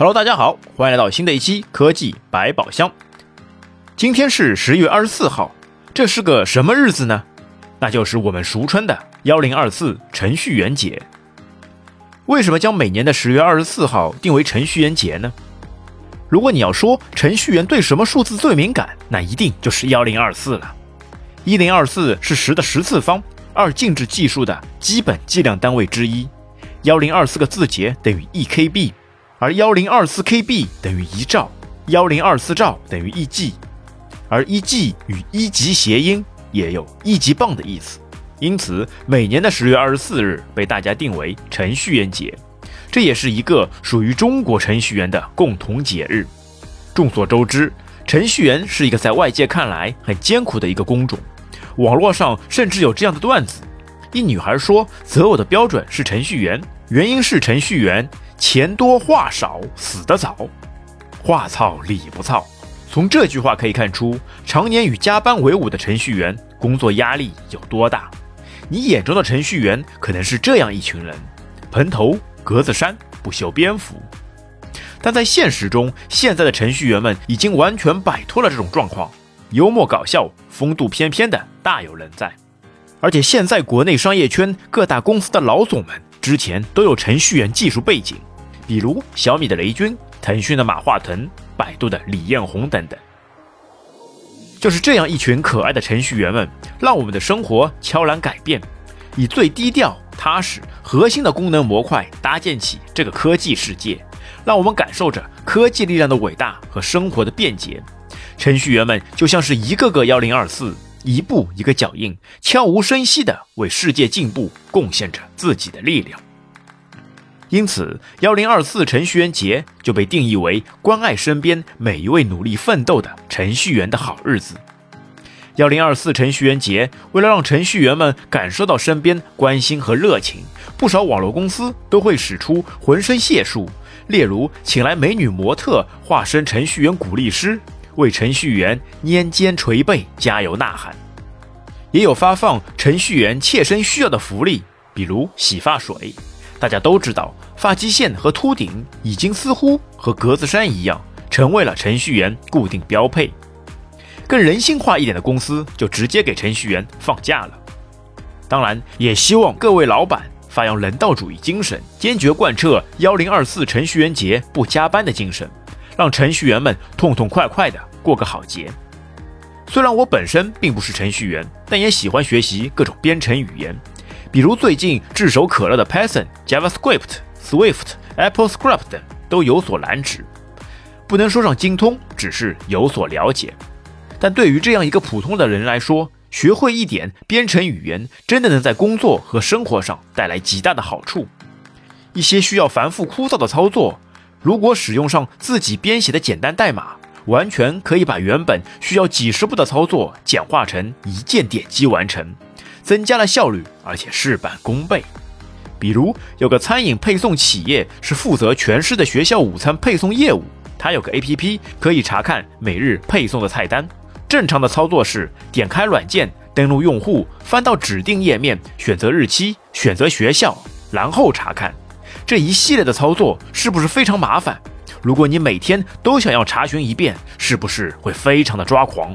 Hello，大家好，欢迎来到新的一期科技百宝箱。今天是十月二十四号，这是个什么日子呢？那就是我们俗称的幺零二四程序员节。为什么将每年的十月二十四号定为程序员节呢？如果你要说程序员对什么数字最敏感，那一定就是幺零二四了。一零二四是十的十次方，二进制计数的基本计量单位之一。幺零二四个字节等于一 KB。而幺零二四 KB 等于一兆，幺零二四兆等于一 G，而一 G 与一级谐音，也有一级棒的意思。因此，每年的十月二十四日被大家定为程序员节，这也是一个属于中国程序员的共同节日。众所周知，程序员是一个在外界看来很艰苦的一个工种，网络上甚至有这样的段子：一女孩说择偶的标准是程序员，原因是程序员。钱多话少，死得早，话糙理不糙。从这句话可以看出，常年与加班为伍的程序员工作压力有多大。你眼中的程序员可能是这样一群人：蓬头、格子衫、不修边幅。但在现实中，现在的程序员们已经完全摆脱了这种状况，幽默搞笑、风度翩翩的大有人在。而且现在国内商业圈各大公司的老总们之前都有程序员技术背景。比如小米的雷军、腾讯的马化腾、百度的李彦宏等等，就是这样一群可爱的程序员们，让我们的生活悄然改变，以最低调、踏实、核心的功能模块搭建起这个科技世界，让我们感受着科技力量的伟大和生活的便捷。程序员们就像是一个个幺零二四，一步一个脚印，悄无声息地为世界进步贡献着自己的力量。因此，幺零二四程序员节就被定义为关爱身边每一位努力奋斗的程序员的好日子。幺零二四程序员节，为了让程序员们感受到身边关心和热情，不少网络公司都会使出浑身解数，例如请来美女模特化身程序员鼓励师，为程序员拈肩捶背加油呐喊；也有发放程序员切身需要的福利，比如洗发水。大家都知道，发际线和秃顶已经似乎和格子衫一样，成为了程序员固定标配。更人性化一点的公司就直接给程序员放假了。当然，也希望各位老板发扬人道主义精神，坚决贯彻幺零二四程序员节不加班的精神，让程序员们痛痛快快的过个好节。虽然我本身并不是程序员，但也喜欢学习各种编程语言。比如最近炙手可热的 Python、JavaScript、Swift、AppleScript 等都有所蓝指，不能说上精通，只是有所了解。但对于这样一个普通的人来说，学会一点编程语言，真的能在工作和生活上带来极大的好处。一些需要繁复枯燥的操作，如果使用上自己编写的简单代码，完全可以把原本需要几十步的操作简化成一键点击完成。增加了效率，而且事半功倍。比如有个餐饮配送企业是负责全市的学校午餐配送业务，它有个 APP 可以查看每日配送的菜单。正常的操作是点开软件，登录用户，翻到指定页面，选择日期，选择学校，然后查看。这一系列的操作是不是非常麻烦？如果你每天都想要查询一遍，是不是会非常的抓狂？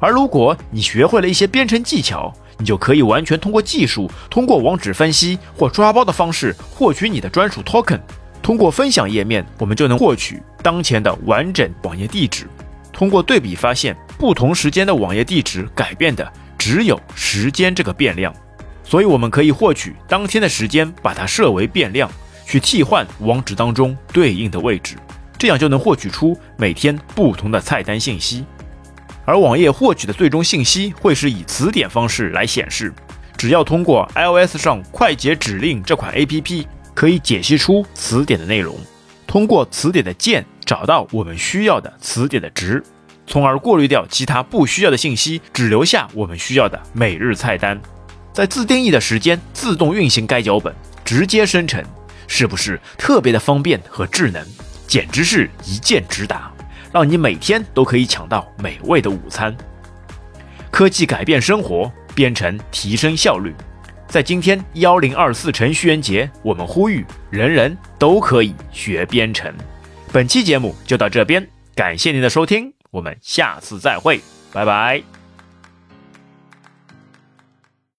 而如果你学会了一些编程技巧，你就可以完全通过技术，通过网址分析或抓包的方式获取你的专属 token。通过分享页面，我们就能获取当前的完整网页地址。通过对比发现，不同时间的网页地址改变的只有时间这个变量，所以我们可以获取当天的时间，把它设为变量，去替换网址当中对应的位置，这样就能获取出每天不同的菜单信息。而网页获取的最终信息会是以词典方式来显示，只要通过 iOS 上快捷指令这款 APP，可以解析出词典的内容，通过词典的键找到我们需要的词典的值，从而过滤掉其他不需要的信息，只留下我们需要的每日菜单，在自定义的时间自动运行该脚本，直接生成，是不是特别的方便和智能？简直是一键直达。让你每天都可以抢到美味的午餐。科技改变生活，编程提升效率。在今天幺零二四程序员节，我们呼吁人人都可以学编程。本期节目就到这边，感谢您的收听，我们下次再会，拜拜。